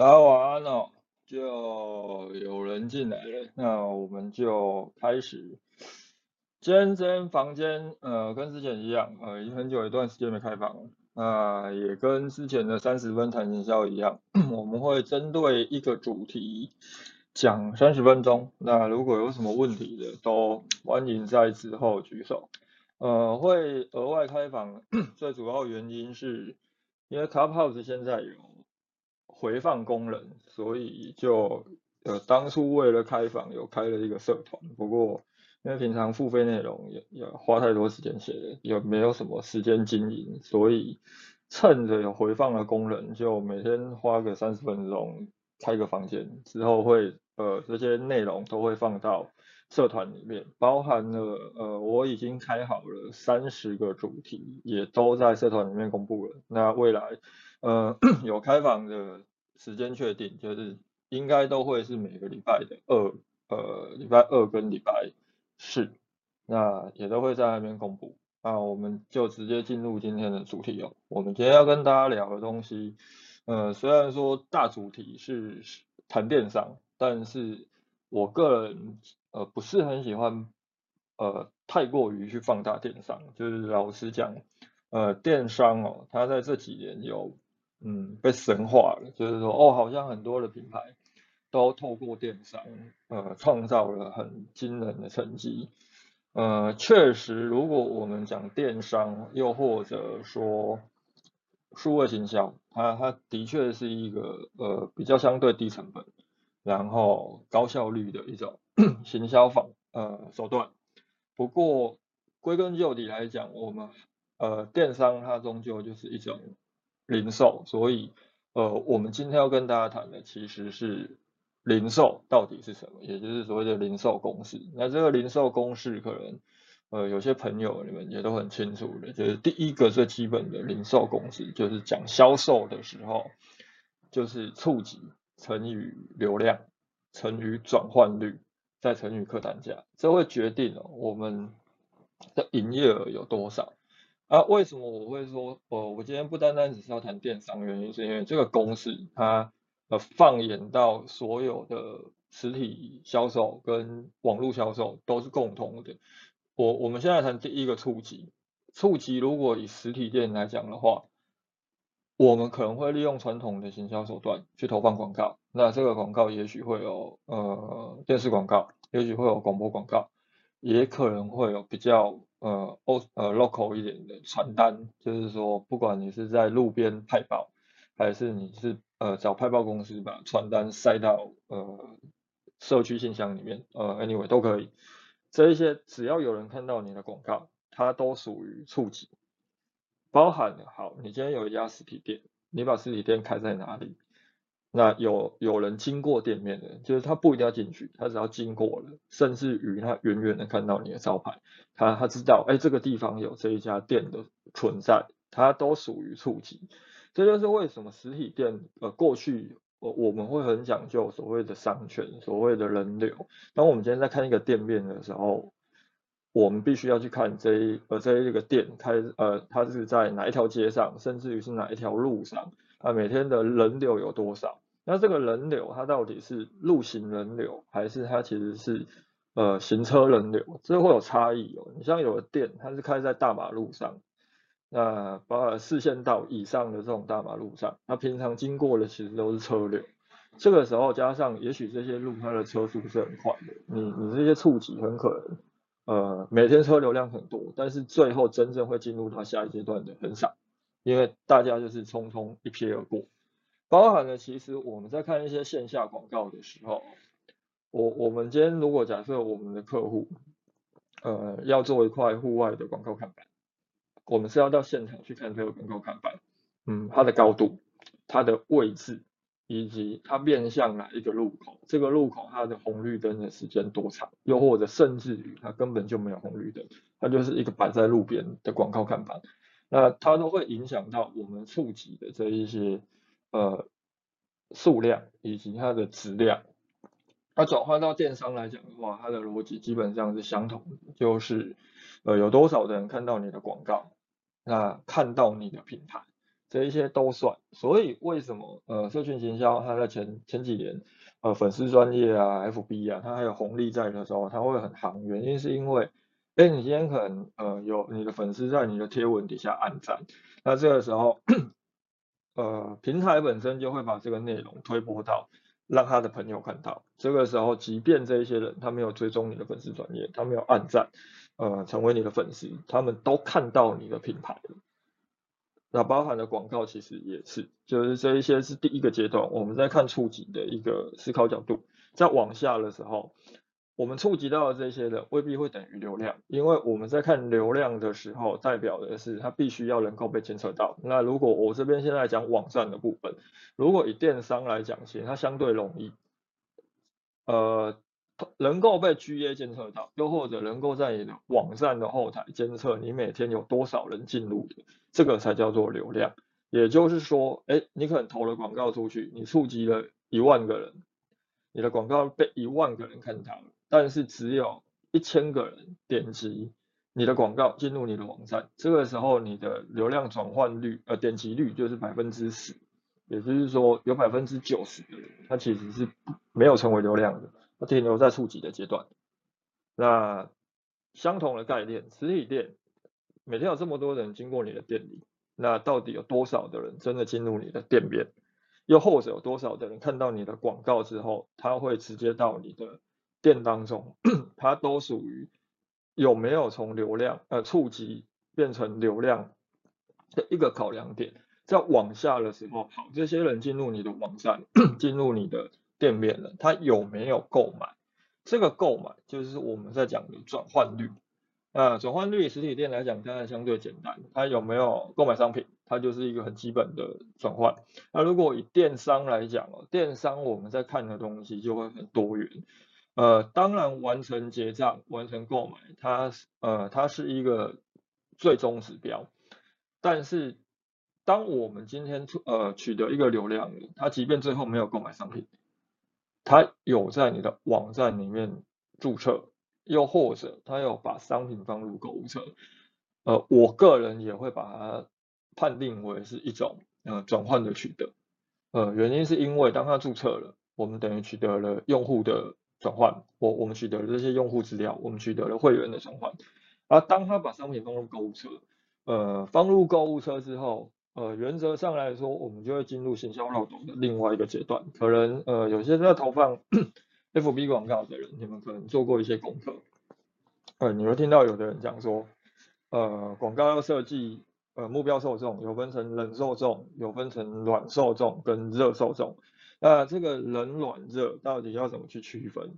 大家晚安哦，就有人进来了，那我们就开始。今天房间，呃，跟之前一样，呃，已经很久一段时间没开房了，那也跟之前的三十分谈营销一样，我们会针对一个主题讲三十分钟。那如果有什么问题的，都欢迎在之后举手。呃，会额外开房，最主要原因是因为 Clubhouse 现在有。回放功能，所以就呃当初为了开房有开了一个社团，不过因为平常付费内容也也花太多时间写了，也没有什么时间经营，所以趁着有回放的功能，就每天花个三十分钟开个房间，之后会呃这些内容都会放到社团里面，包含了呃我已经开好了三十个主题，也都在社团里面公布了。那未来呃 有开房的。时间确定，就是应该都会是每个礼拜的二，呃，礼拜二跟礼拜四，那也都会在那边公布。那我们就直接进入今天的主题哦。我们今天要跟大家聊的东西，呃，虽然说大主题是谈电商，但是我个人呃不是很喜欢，呃，太过于去放大电商。就是老实讲，呃，电商哦，它在这几年有。嗯，被神化了，就是说，哦，好像很多的品牌都透过电商，呃，创造了很惊人的成绩。呃，确实，如果我们讲电商，又或者说数位行销，它它的确是一个呃比较相对低成本，然后高效率的一种 行销方呃手段。不过归根究底来讲，我们呃电商它终究就是一种。零售，所以呃，我们今天要跟大家谈的其实是零售到底是什么，也就是所谓的零售公式。那这个零售公式，可能呃有些朋友你们也都很清楚的，就是第一个最基本的零售公式，就是讲销售的时候，就是触及乘以流量乘以转换率再乘以客单价，这会决定了我们的营业额有多少。啊，为什么我会说，呃，我今天不单单只是要谈电商，原因是因为这个公式它呃放眼到所有的实体销售跟网络销售都是共同的。我我们现在谈第一个触及，触及如果以实体店来讲的话，我们可能会利用传统的行销手段去投放广告，那这个广告也许会有呃电视广告，也许会有广播广告，也可能会有比较。呃，o 呃 local 一点的传单，就是说，不管你是在路边派报，还是你是呃找派报公司把传单塞到呃社区信箱里面，呃，anyway 都可以。这一些只要有人看到你的广告，它都属于触及，包含好，你今天有一家实体店，你把实体店开在哪里？那有有人经过店面的，就是他不一定要进去，他只要经过了，甚至于他远远的看到你的招牌，他他知道，哎，这个地方有这一家店的存在，它都属于触及。这就是为什么实体店，呃，过去我我们会很讲究所谓的商圈，所谓的人流。当我们今天在看一个店面的时候，我们必须要去看这一呃这一个店开呃它是在哪一条街上，甚至于是哪一条路上。啊，每天的人流有多少？那这个人流它到底是路行人流，还是它其实是呃行车人流？这会有差异哦。你像有的店，它是开在大马路上，那把四线道以上的这种大马路上，它平常经过的其实都是车流。这个时候加上，也许这些路它的车速是很快的，你你这些触及很可能呃每天车流量很多，但是最后真正会进入到下一阶段的很少。因为大家就是匆匆一瞥而过，包含了其实我们在看一些线下广告的时候，我我们今天如果假设我们的客户，呃，要做一块户外的广告看板，我们是要到现场去看这个广告看板，嗯，它的高度、它的位置，以及它面向哪一个路口，这个路口它的红绿灯的时间多长，又或者甚至于它根本就没有红绿灯，它就是一个摆在路边的广告看板。那它都会影响到我们触及的这一些呃数量以及它的质量。那转换到电商来讲的话，它的逻辑基本上是相同的，就是呃有多少的人看到你的广告，那看到你的品牌，这一些都算。所以为什么呃社群营销它在前前几年呃粉丝专业啊 FB 啊它还有红利在的时候，它会很行，原因是因为哎你今天可能呃有你的粉丝在你的贴文底下按赞，那这个时候呃平台本身就会把这个内容推播到。让他的朋友看到，这个时候，即便这一些人他没有追踪你的粉丝专业，他没有按赞，呃，成为你的粉丝，他们都看到你的品牌了。那包含的广告其实也是，就是这一些是第一个阶段，我们在看触及的一个思考角度，在往下的时候。我们触及到的这些人未必会等于流量，因为我们在看流量的时候，代表的是它必须要能够被监测到。那如果我这边现在讲网站的部分，如果以电商来讲，其实它相对容易，呃，能够被 GA 监测到，又或者能够在你的网站的后台监测你每天有多少人进入的，这个才叫做流量。也就是说，哎，你可能投了广告出去，你触及了一万个人，你的广告被一万个人看到了。但是只有一千个人点击你的广告进入你的网站，这个时候你的流量转换率呃点击率就是百分之十，也就是说有百分之九十的人他其实是没有成为流量的，他停留在触及的阶段。那相同的概念，实体店每天有这么多人经过你的店里，那到底有多少的人真的进入你的店面？又或者有多少的人看到你的广告之后，他会直接到你的？店当中，它都属于有没有从流量呃触及变成流量的一个考量点。在往下的时候，好，这些人进入你的网站，进入你的店面了，他有没有购买？这个购买就是我们在讲的转换率。啊，转换率实体店来讲当然相对简单，它有没有购买商品，它就是一个很基本的转换。那如果以电商来讲哦，电商我们在看的东西就会很多元。呃，当然完成结账、完成购买，它呃它是一个最终指标。但是，当我们今天呃取得一个流量，它即便最后没有购买商品，它有在你的网站里面注册，又或者他有把商品放入购物车，呃，我个人也会把它判定为是一种呃转换的取得。呃，原因是因为当他注册了，我们等于取得了用户的。转换，我我们取得了这些用户资料，我们取得了会员的转换，而当他把商品放入购物车，呃，放入购物车之后，呃，原则上来说，我们就会进入行销漏斗的另外一个阶段。可能呃，有些在投放 FB 广告的人，你们可能做过一些功课，呃，你会听到有的人讲说，呃，广告要设计，呃，目标受众有分成冷受众，有分成暖受众跟热受众。那这个冷暖热到底要怎么去区分？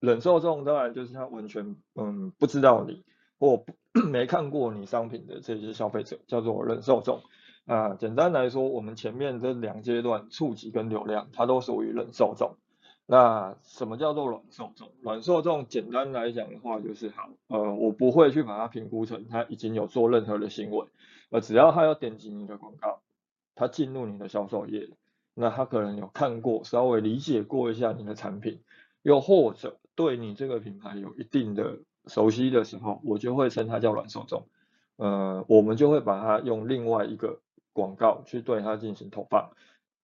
冷受众当然就是他完全嗯不知道你或 没看过你商品的这些消费者，叫做冷受众。啊，简单来说，我们前面这两阶段触及跟流量，它都属于冷受众。那什么叫做暖受众？暖受众简单来讲的话，就是好，呃，我不会去把它评估成他已经有做任何的行为，呃，只要他有点击你的广告，他进入你的销售页。那他可能有看过，稍微理解过一下你的产品，又或者对你这个品牌有一定的熟悉的时候，我就会称它叫软受众。呃，我们就会把它用另外一个广告去对它进行投放。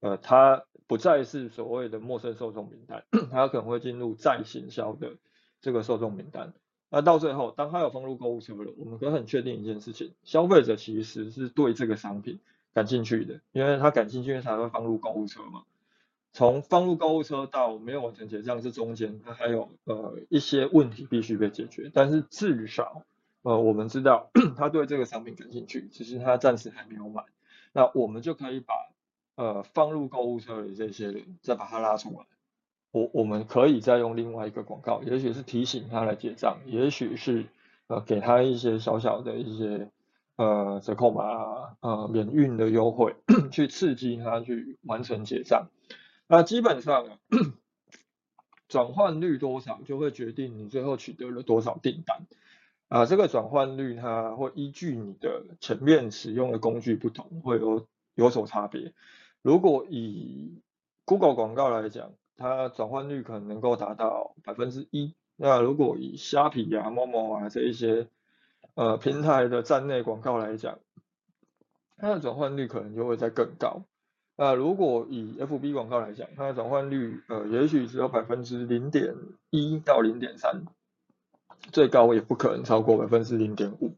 呃，它不再是所谓的陌生受众名单，它可能会进入再行销的这个受众名单。那到最后，当他有放入购物车了，我们可以很确定一件事情：消费者其实是对这个商品。感兴趣的，因为他感兴趣才会放入购物车嘛。从放入购物车到没有完成结账，这中间他还有呃一些问题必须被解决。但是至少呃我们知道 他对这个商品感兴趣，只是他暂时还没有买。那我们就可以把呃放入购物车的这些人再把他拉出来。我我们可以再用另外一个广告，也许是提醒他来结账，也许是呃给他一些小小的一些。呃，折扣码，呃，免运的优惠，去刺激他去完成结账。那基本上，转换率多少就会决定你最后取得了多少订单。啊，这个转换率它会依据你的前面使用的工具不同，会有有所差别。如果以 Google 广告来讲，它转换率可能能够达到百分之一。那如果以虾皮啊、某某啊这一些，呃，平台的站内广告来讲，它的转换率可能就会再更高。那如果以 FB 广告来讲，它的转换率呃，也许只有百分之零点一到零点三，最高也不可能超过百分之零点五。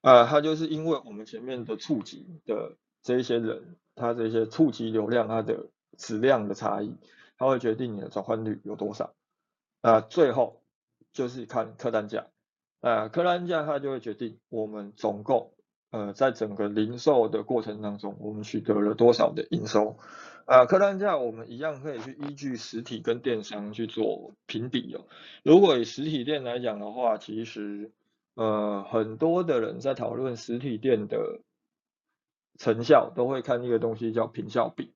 啊，它就是因为我们前面的触及的这一些人，他这些触及流量，它的质量的差异，它会决定你的转换率有多少。啊，最后就是看客单价，啊，客单价它就会决定我们总共。呃，在整个零售的过程当中，我们取得了多少的营收？啊，客单价我们一样可以去依据实体跟电商去做评比哦。如果以实体店来讲的话，其实呃很多的人在讨论实体店的成效，都会看一个东西叫平效比，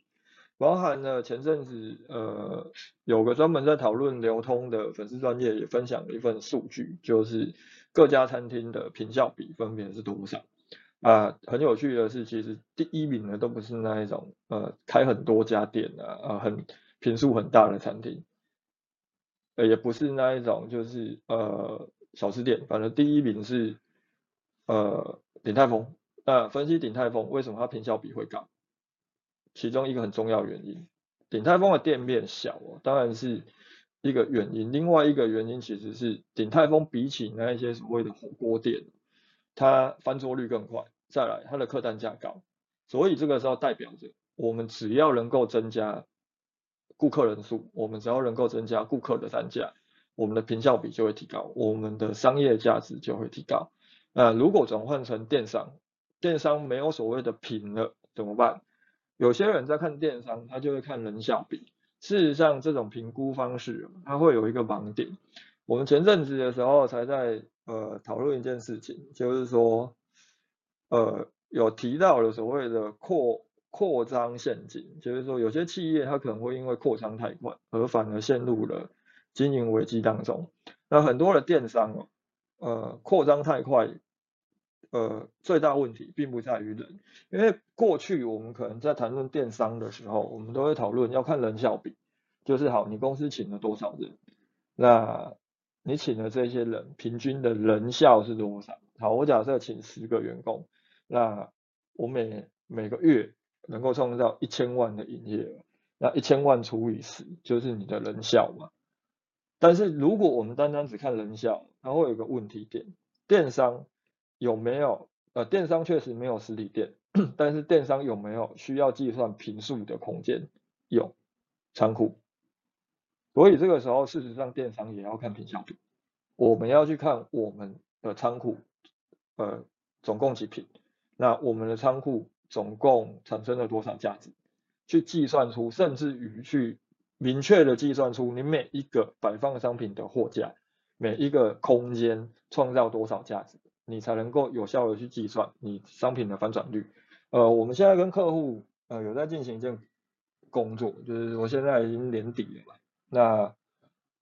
包含了前阵子呃有个专门在讨论流通的粉丝专业也分享了一份数据，就是各家餐厅的平效比分别是多少。啊，很有趣的是，其实第一名呢都不是那一种呃开很多家店的啊，呃很坪数很大的餐厅，呃也不是那一种就是呃小吃店，反正第一名是呃鼎泰丰。那分析鼎泰丰为什么它平效比会高？其中一个很重要原因，鼎泰丰的店面小哦，当然是一个原因。另外一个原因其实是鼎泰丰比起那一些所谓的火锅店。它翻桌率更快，再来它的客单价高，所以这个时候代表着我们只要能够增加顾客人数，我们只要能够增加顾客的单价，我们的平效比就会提高，我们的商业价值就会提高。那如果转换成电商，电商没有所谓的品了怎么办？有些人在看电商，他就会看人效比。事实上，这种评估方式它会有一个盲点。我们前阵子的时候才在。呃，讨论一件事情，就是说，呃，有提到了所谓的扩扩张陷阱，就是说，有些企业它可能会因为扩张太快，而反而陷入了经营危机当中。那很多的电商哦，呃，扩张太快，呃，最大问题并不在于人，因为过去我们可能在谈论电商的时候，我们都会讨论要看人效比，就是好，你公司请了多少人，那。你请的这些人，平均的人效是多少？好，我假设请十个员工，那我每每个月能够创造一千万的营业额，那一千万除以十就是你的人效嘛。但是如果我们单单只看人效，它会有个问题点：电商有没有？呃，电商确实没有实体店，但是电商有没有需要计算平数的空间？有，仓库。所以这个时候，事实上电商也要看品效比，我们要去看我们的仓库，呃，总共几品，那我们的仓库总共产生了多少价值，去计算出，甚至于去明确的计算出你每一个摆放商品的货架，每一个空间创造多少价值，你才能够有效的去计算你商品的翻转率。呃，我们现在跟客户呃有在进行一件工作，就是我现在已经年底了嘛。那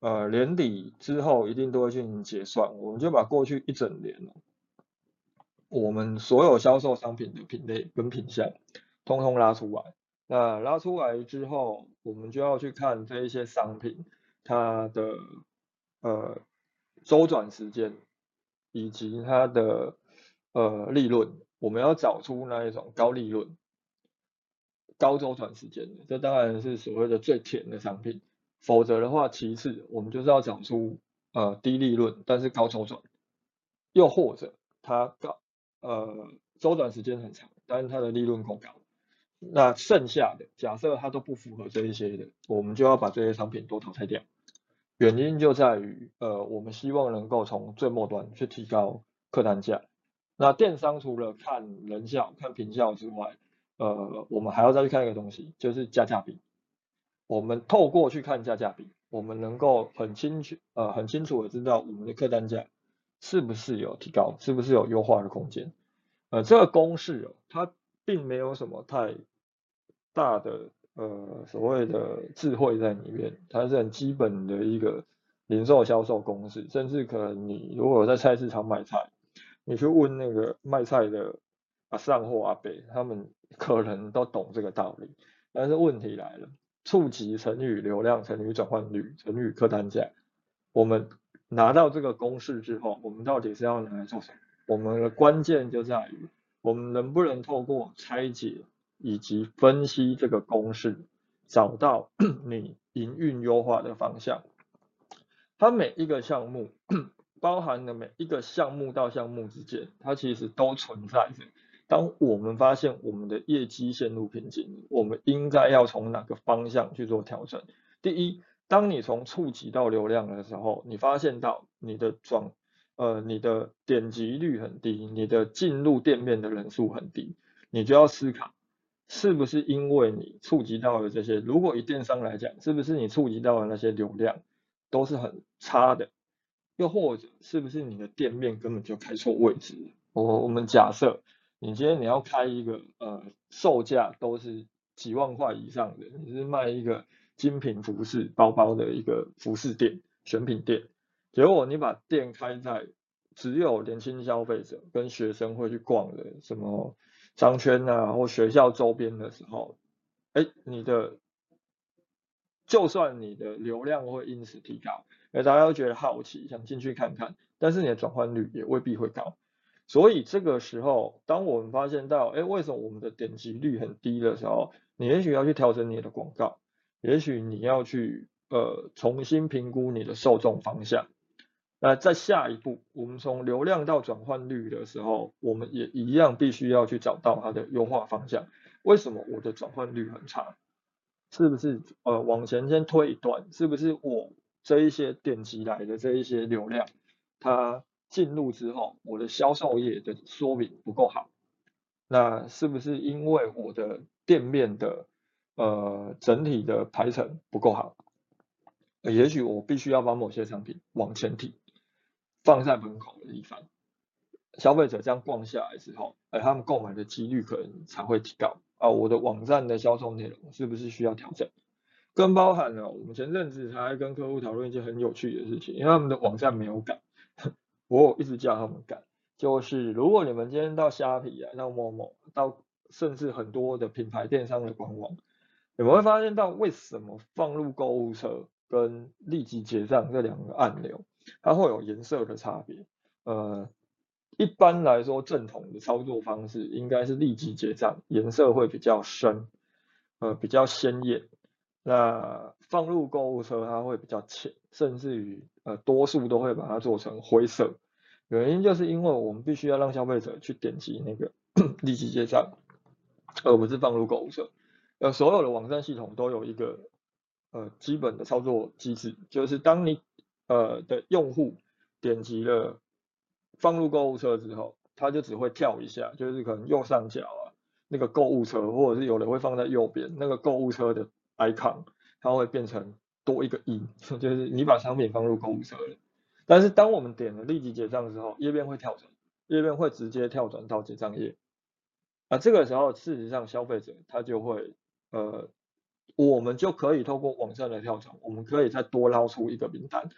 呃年底之后一定都会进行结算，我们就把过去一整年我们所有销售商品的品类跟品项，通通拉出来。那拉出来之后，我们就要去看这一些商品它的呃周转时间以及它的呃利润，我们要找出那一种高利润、高周转时间的，这当然是所谓的最甜的商品。否则的话，其次我们就是要找出呃低利润但是高周转，又或者它高呃周转时间很长，但是它的利润够高。那剩下的假设它都不符合这一些的，我们就要把这些商品都淘汰掉。原因就在于呃我们希望能够从最末端去提高客单价。那电商除了看人效、看品效之外，呃我们还要再去看一个东西，就是价价比。我们透过去看价价比，我们能够很清楚呃很清楚的知道我们的客单价是不是有提高，是不是有优化的空间。呃，这个公式哦，它并没有什么太大的呃所谓的智慧在里面，它是很基本的一个零售销售公式，甚至可能你如果在菜市场买菜，你去问那个卖菜的阿上或阿北，他们可能都懂这个道理。但是问题来了。触及乘以流量乘以转换率乘以客单价，我们拿到这个公式之后，我们到底是要拿来做什么？我们的关键就在于我们能不能透过拆解以及分析这个公式，找到 你营运优化的方向？它每一个项目，包含的每一个项目到项目之间，它其实都存在着。当我们发现我们的业绩陷入瓶颈，我们应该要从哪个方向去做调整？第一，当你从触及到流量的时候，你发现到你的转呃，你的点击率很低，你的进入店面的人数很低，你就要思考，是不是因为你触及到的这些，如果以电商来讲，是不是你触及到的那些流量都是很差的，又或者是不是你的店面根本就开错位置？我我们假设你今天你要开一个呃售价都是几万块以上的，你是卖一个精品服饰包包的一个服饰店选品店。结果你把店开在只有年轻消费者跟学生会去逛的什么商圈啊或学校周边的时候，哎，你的就算你的流量会因此提高，哎，大家都觉得好奇想进去看看，但是你的转换率也未必会高。所以这个时候，当我们发现到，哎，为什么我们的点击率很低的时候，你也许要去调整你的广告，也许你要去呃重新评估你的受众方向。那在下一步，我们从流量到转换率的时候，我们也一样必须要去找到它的优化方向。为什么我的转换率很差？是不是呃往前先推一段？是不是我这一些点击来的这一些流量，它进入之后，我的销售页的说明不够好？那是不是因为我的店面的呃整体的排程不够好？也许我必须要把某些商品往前提。放在门口的地方，消费者这样逛下来之后，哎，他们购买的几率可能才会提高啊。我的网站的销售内容是不是需要调整？更包含了我们前阵子才跟客户讨论一件很有趣的事情，因为他们的网站没有改，我一直叫他们改。就是如果你们今天到虾皮啊，到某某，到甚至很多的品牌电商的官网，你们会发现到为什么放入购物车跟立即结账这两个按钮？它会有颜色的差别，呃，一般来说正统的操作方式应该是立即结账，颜色会比较深，呃，比较鲜艳。那放入购物车它会比较浅，甚至于呃多数都会把它做成灰色。原因就是因为我们必须要让消费者去点击那个立即结账，而不是放入购物车。呃，所有的网站系统都有一个呃基本的操作机制，就是当你呃的用户点击了放入购物车之后，他就只会跳一下，就是可能右上角啊那个购物车，或者是有人会放在右边那个购物车的 icon，它会变成多一个一，就是你把商品放入购物车。但是当我们点了立即结账之后，页面会跳转，页面会直接跳转到结账页。啊，这个时候事实上消费者他就会呃，我们就可以透过网站的跳转，我们可以再多捞出一个名单。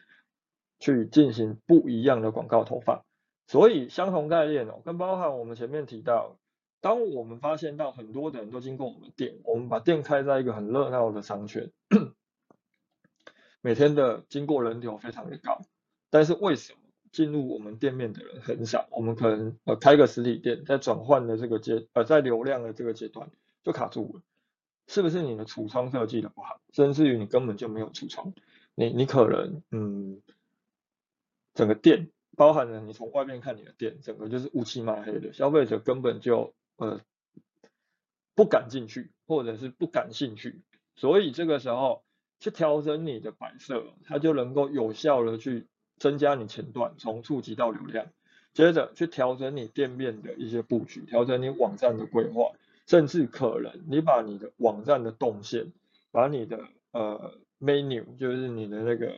去进行不一样的广告投放，所以相同概念哦，跟包含我们前面提到，当我们发现到很多的人都经过我们店，我们把店开在一个很热闹的商圈，每天的经过人流非常的高，但是为什么进入我们店面的人很少？我们可能呃开个实体店，在转换的这个阶呃在流量的这个阶段就卡住了，是不是你的橱窗设计的不好，甚至于你根本就没有橱窗，你你可能嗯。整个店包含了你从外面看你的店，整个就是乌漆嘛黑的，消费者根本就呃不敢进去，或者是不感兴趣，所以这个时候去调整你的摆设，它就能够有效的去增加你前段从触及到流量，接着去调整你店面的一些布局，调整你网站的规划，甚至可能你把你的网站的动线，把你的呃 menu 就是你的那个。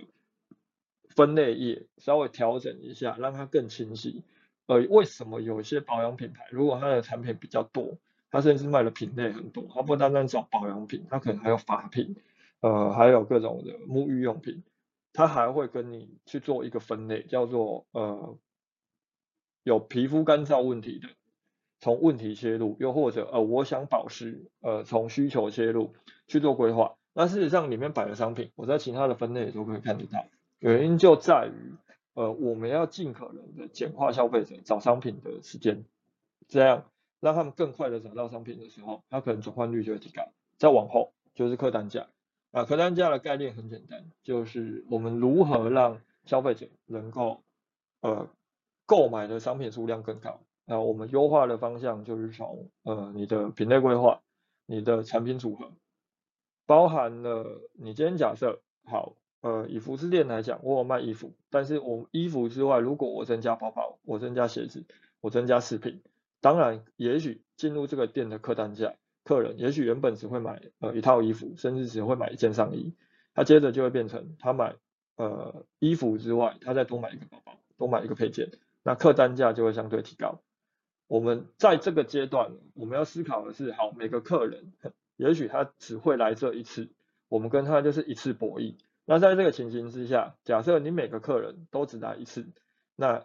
分类页稍微调整一下，让它更清晰。呃，为什么有些保养品牌，如果它的产品比较多，它甚至卖的品类很多，它不单单找保养品，它可能还有发品，呃，还有各种的沐浴用品，它还会跟你去做一个分类，叫做呃有皮肤干燥问题的，从问题切入，又或者呃我想保湿，呃从需求切入去做规划。那事实上里面摆的商品，我在其他的分类也都可以看得到。原因就在于，呃，我们要尽可能的简化消费者找商品的时间，这样让他们更快的找到商品的时候，他可能转换率就会提高。再往后就是客单价啊，客单价的概念很简单，就是我们如何让消费者能够呃购买的商品数量更高。那我们优化的方向就是从呃你的品类规划、你的产品组合，包含了你今天假设好呃以服饰店来讲，我有卖衣服，但是我衣服之外，如果我增加包包，我增加鞋子，我增加饰品，当然也许进入这个店的客单价，客人也许原本只会买呃一套衣服，甚至只会买一件上衣，他接着就会变成他买呃衣服之外，他再多买一个包包，多买一个配件，那客单价就会相对提高。我们在这个阶段，我们要思考的是，好，每个客人，也许他只会来这一次，我们跟他就是一次博弈。那在这个情形之下，假设你每个客人都只来一次，那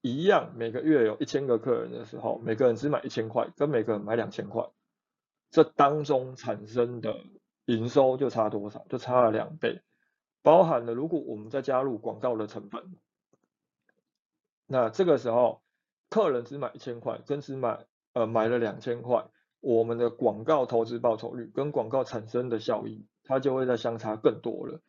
一样每个月有一千个客人的时候，每个人只买一千块，跟每个人买两千块，这当中产生的营收就差多少？就差了两倍，包含了如果我们再加入广告的成本，那这个时候。客人只买一千块，跟只买呃买了两千块，我们的广告投资报酬率跟广告产生的效益，它就会在相差更多了。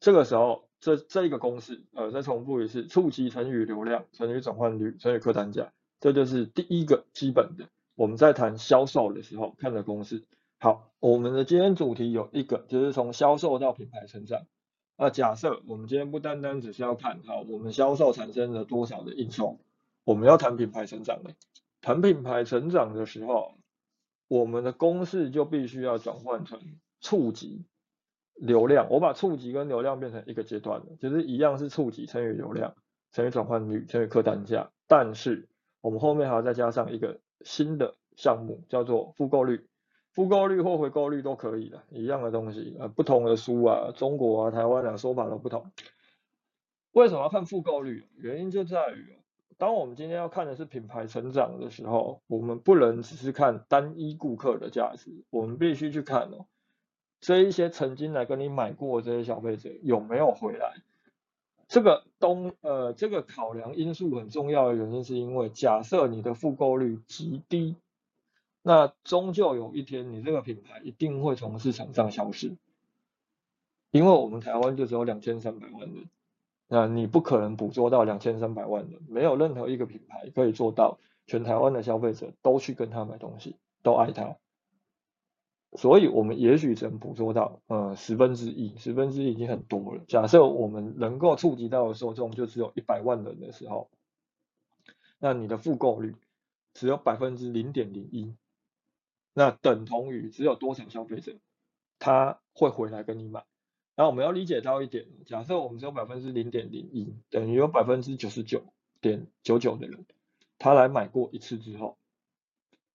这个时候，这这一个公式，呃，再重复一次，触及乘以流量乘以转换率乘以客单价，这就是第一个基本的。我们在谈销售的时候看的公式。好，我们的今天主题有一个，就是从销售到品牌成长。那假设我们今天不单单只是要看好我们销售产生了多少的营收。我们要谈品牌成长的，谈品牌成长的时候，我们的公式就必须要转换成触及流量。我把触及跟流量变成一个阶段的，就是一样是触及乘以流量乘以转换率乘以客单价，但是我们后面还要再加上一个新的项目，叫做复购率。复购率或回购率都可以的，一样的东西，呃，不同的书啊，中国啊、台湾啊说法都不同。为什么要看复购率？原因就在于。当我们今天要看的是品牌成长的时候，我们不能只是看单一顾客的价值，我们必须去看哦，这一些曾经来跟你买过这些消费者有没有回来。这个东呃这个考量因素很重要的原因是因为，假设你的复购率极低，那终究有一天你这个品牌一定会从市场上消失，因为我们台湾就只有两千三百万人。那你不可能捕捉到两千三百万人，没有任何一个品牌可以做到全台湾的消费者都去跟他买东西，都爱他。所以，我们也许只能捕捉到呃十分之一，十分之一已经很多了。假设我们能够触及到的受众就只有一百万人的时候，那你的复购率只有百分之零点零一，那等同于只有多少消费者他会回来跟你买？那我们要理解到一点，假设我们只有百分之零点零一，等于有百分之九十九点九九的人，他来买过一次之后，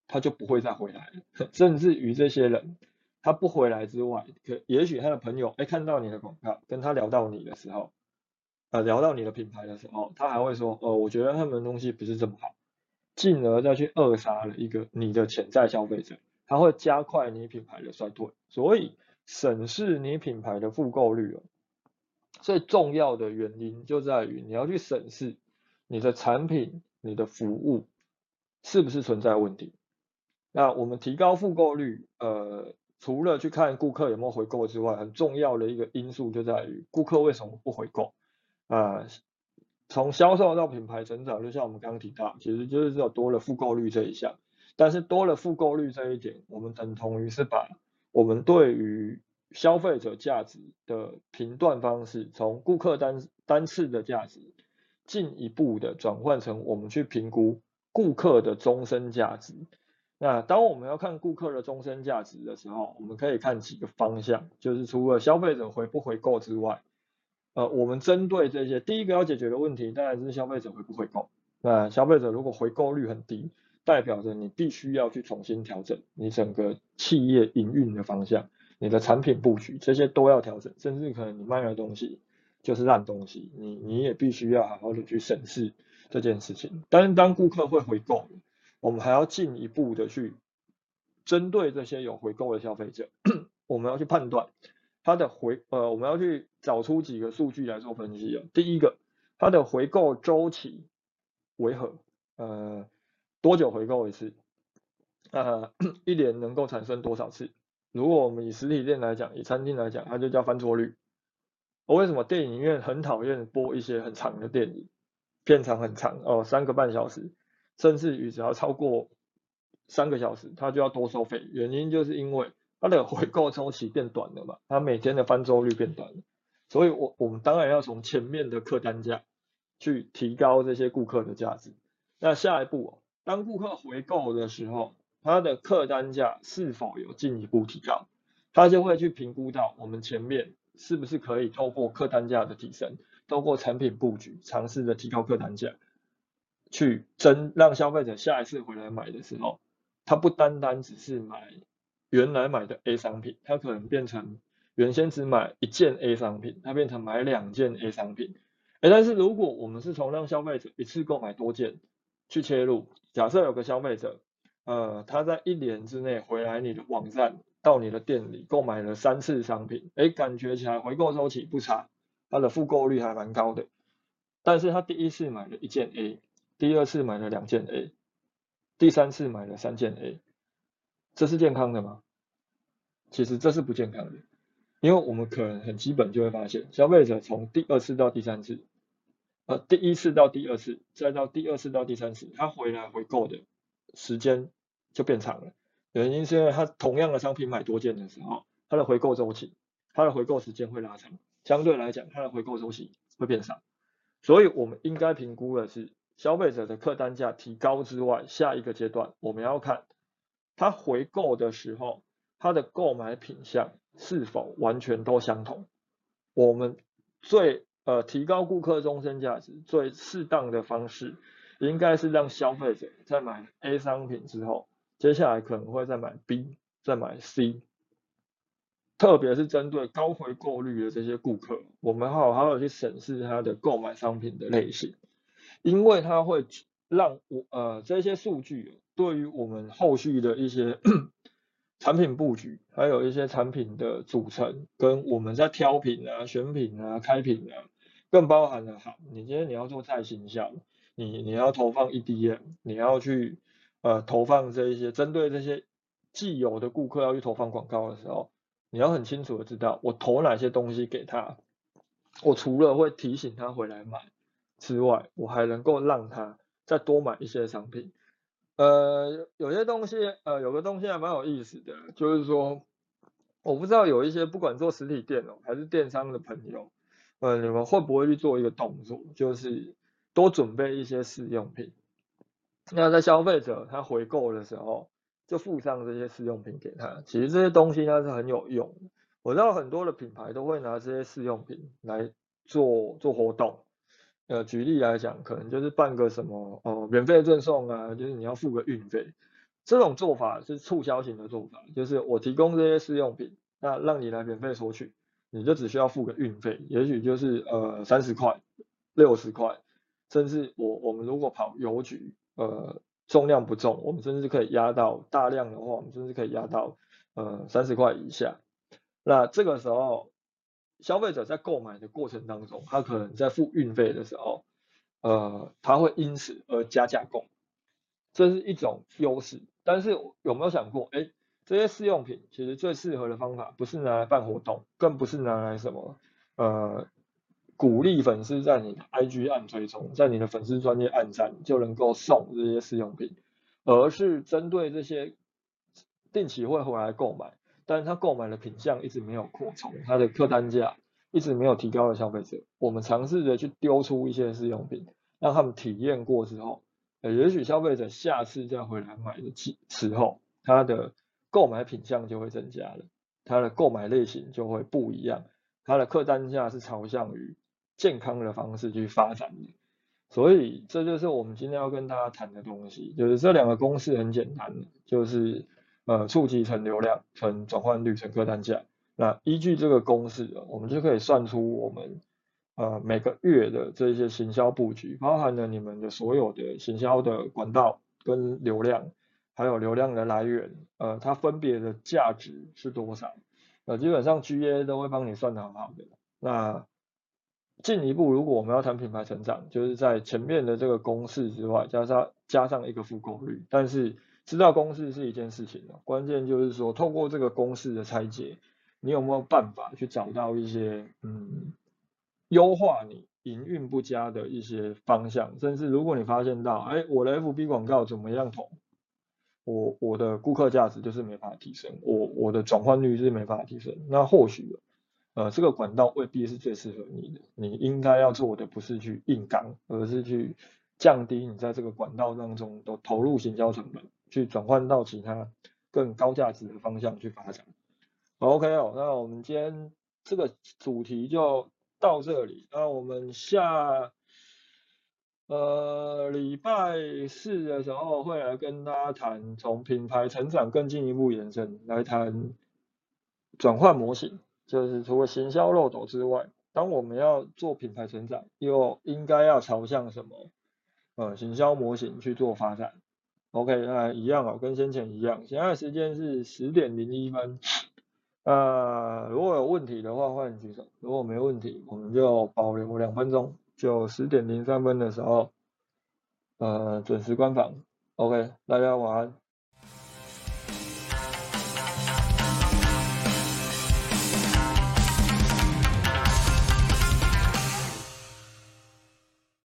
他就不会再回来了。甚至于这些人，他不回来之外，可也许他的朋友哎看到你的广告，跟他聊到你的时候，呃聊到你的品牌的时候，他还会说，呃我觉得他们东西不是这么好，进而再去扼杀了一个你的潜在消费者，他会加快你品牌的衰退，所以。审视你品牌的复购率哦，最重要的原因就在于你要去审视你的产品、你的服务是不是存在问题。那我们提高复购率，呃，除了去看顾客有没有回购之外，很重要的一个因素就在于顾客为什么不回购啊？从销售到品牌成长，就像我们刚刚提到，其实就是只有多了复购率这一项，但是多了复购率这一点，我们等同于是把。我们对于消费者价值的评断方式，从顾客单单次的价值，进一步的转换成我们去评估顾客的终身价值。那当我们要看顾客的终身价值的时候，我们可以看几个方向，就是除了消费者回不回购之外，呃，我们针对这些第一个要解决的问题，当然是消费者回不回购。那消费者如果回购率很低，代表着你必须要去重新调整你整个企业营运的方向，你的产品布局这些都要调整，甚至可能你卖的东西就是烂东西，你你也必须要好好的去审视这件事情。但是当顾客会回购，我们还要进一步的去针对这些有回购的消费者，我们要去判断他的回呃，我们要去找出几个数据来做分析啊。第一个，他的回购周期为何？呃。多久回购一次？呃，一年能够产生多少次？如果我们以实体店来讲，以餐厅来讲，它就叫翻桌率。我为什么电影院很讨厌播一些很长的电影，片长很长哦，三个半小时，甚至于只要超过三个小时，它就要多收费。原因就是因为它的回购周期变短了嘛，它每天的翻周率变短了。所以我我们当然要从前面的客单价去提高这些顾客的价值。那下一步，当顾客回购的时候，他的客单价是否有进一步提高，他就会去评估到我们前面。是不是可以透过客单价的提升，透过产品布局，尝试着提高客单价，去增让消费者下一次回来买的时候，他不单单只是买原来买的 A 商品，他可能变成原先只买一件 A 商品，他变成买两件 A 商品。哎，但是如果我们是从让消费者一次购买多件去切入，假设有个消费者，呃，他在一年之内回来你的网站。到你的店里购买了三次商品，哎，感觉起来回购周期不差，它的复购率还蛮高的。但是他第一次买了一件 A，第二次买了两件 A，第三次买了三件 A，这是健康的吗？其实这是不健康的，因为我们可能很基本就会发现，消费者从第二次到第三次，呃，第一次到第二次，再到第二次到第三次，他回来回购的时间就变长了。原因是因为他同样的商品买多件的时候，他的回购周期、他的回购时间会拉长，相对来讲，他的回购周期会变少。所以我们应该评估的是消费者的客单价提高之外，下一个阶段我们要看他回购的时候，他的购买品项是否完全都相同。我们最呃提高顾客终身价值最适当的方式，应该是让消费者在买 A 商品之后。接下来可能会再买 B，再买 C，特别是针对高回购率的这些顾客，我们好好的去审视他的购买商品的类型，因为它会让我呃这些数据对于我们后续的一些 产品布局，还有一些产品的组成，跟我们在挑品啊、选品啊、开品啊，更包含了好，你今天你要做再形象，你你要投放 EDM，你要去。呃，投放这一些针对这些既有的顾客要去投放广告的时候，你要很清楚的知道我投哪些东西给他。我除了会提醒他回来买之外，我还能够让他再多买一些商品。呃，有些东西，呃，有个东西还蛮有意思的，就是说，我不知道有一些不管做实体店哦，还是电商的朋友，呃，你们会不会去做一个动作，就是多准备一些试用品。那在消费者他回购的时候，就附上这些试用品给他。其实这些东西它是很有用的。我知道很多的品牌都会拿这些试用品来做做活动。呃，举例来讲，可能就是办个什么哦，免费赠送啊，就是你要付个运费。这种做法是促销型的做法，就是我提供这些试用品，那让你来免费索取，你就只需要付个运费，也许就是呃三十块、六十块，甚至我我们如果跑邮局。呃，重量不重，我们甚至可以压到大量的话，我们甚至可以压到呃三十块以下。那这个时候，消费者在购买的过程当中，他可能在付运费的时候，呃，他会因此而加价购，这是一种优势。但是有没有想过，哎，这些试用品其实最适合的方法，不是拿来办活动，更不是拿来什么呃。鼓励粉丝在你的 IG 按追踪，在你的粉丝专业按赞就能够送这些试用品，而是针对这些定期会回来购买，但是他购买的品相一直没有扩充，他的客单价一直没有提高的消费者，我们尝试着去丢出一些试用品，让他们体验过之后，呃，也许消费者下次再回来买的时候，他的购买品相就会增加了，他的购买类型就会不一样，他的客单价是朝向于。健康的方式去发展的，所以这就是我们今天要跟大家谈的东西，就是这两个公式很简单，就是呃触及成流量乘转换率乘客单价。那依据这个公式，我们就可以算出我们呃每个月的这些行销布局，包含了你们的所有的行销的管道跟流量，还有流量的来源，呃它分别的价值是多少？呃基本上 GA 都会帮你算的很好的。那进一步，如果我们要谈品牌成长，就是在前面的这个公式之外，加上加上一个复购率。但是知道公式是一件事情了，关键就是说，透过这个公式的拆解，你有没有办法去找到一些嗯，优化你营运不佳的一些方向，甚至如果你发现到，哎，我的 FB 广告怎么样投，我我的顾客价值就是没法提升，我我的转换率是没法提升，那或许呃这个管道未必是最适合你的，你应该要做的不是去硬刚，而是去降低你在这个管道当中的投入行销成本。去转换到其他更高价值的方向去发展。OK 哦，那我们今天这个主题就到这里。那我们下呃礼拜四的时候会来跟大家谈从品牌成长更进一步延伸来谈转换模型，就是除了行销漏斗之外，当我们要做品牌成长，又应该要朝向什么呃行销模型去做发展。OK，那一样哦，跟先前一样。现在时间是十点零一分。呃，如果有问题的话，欢迎举手。如果没问题，我们就保留两分钟，就十点零三分的时候，呃，准时关房。OK，大家晚安。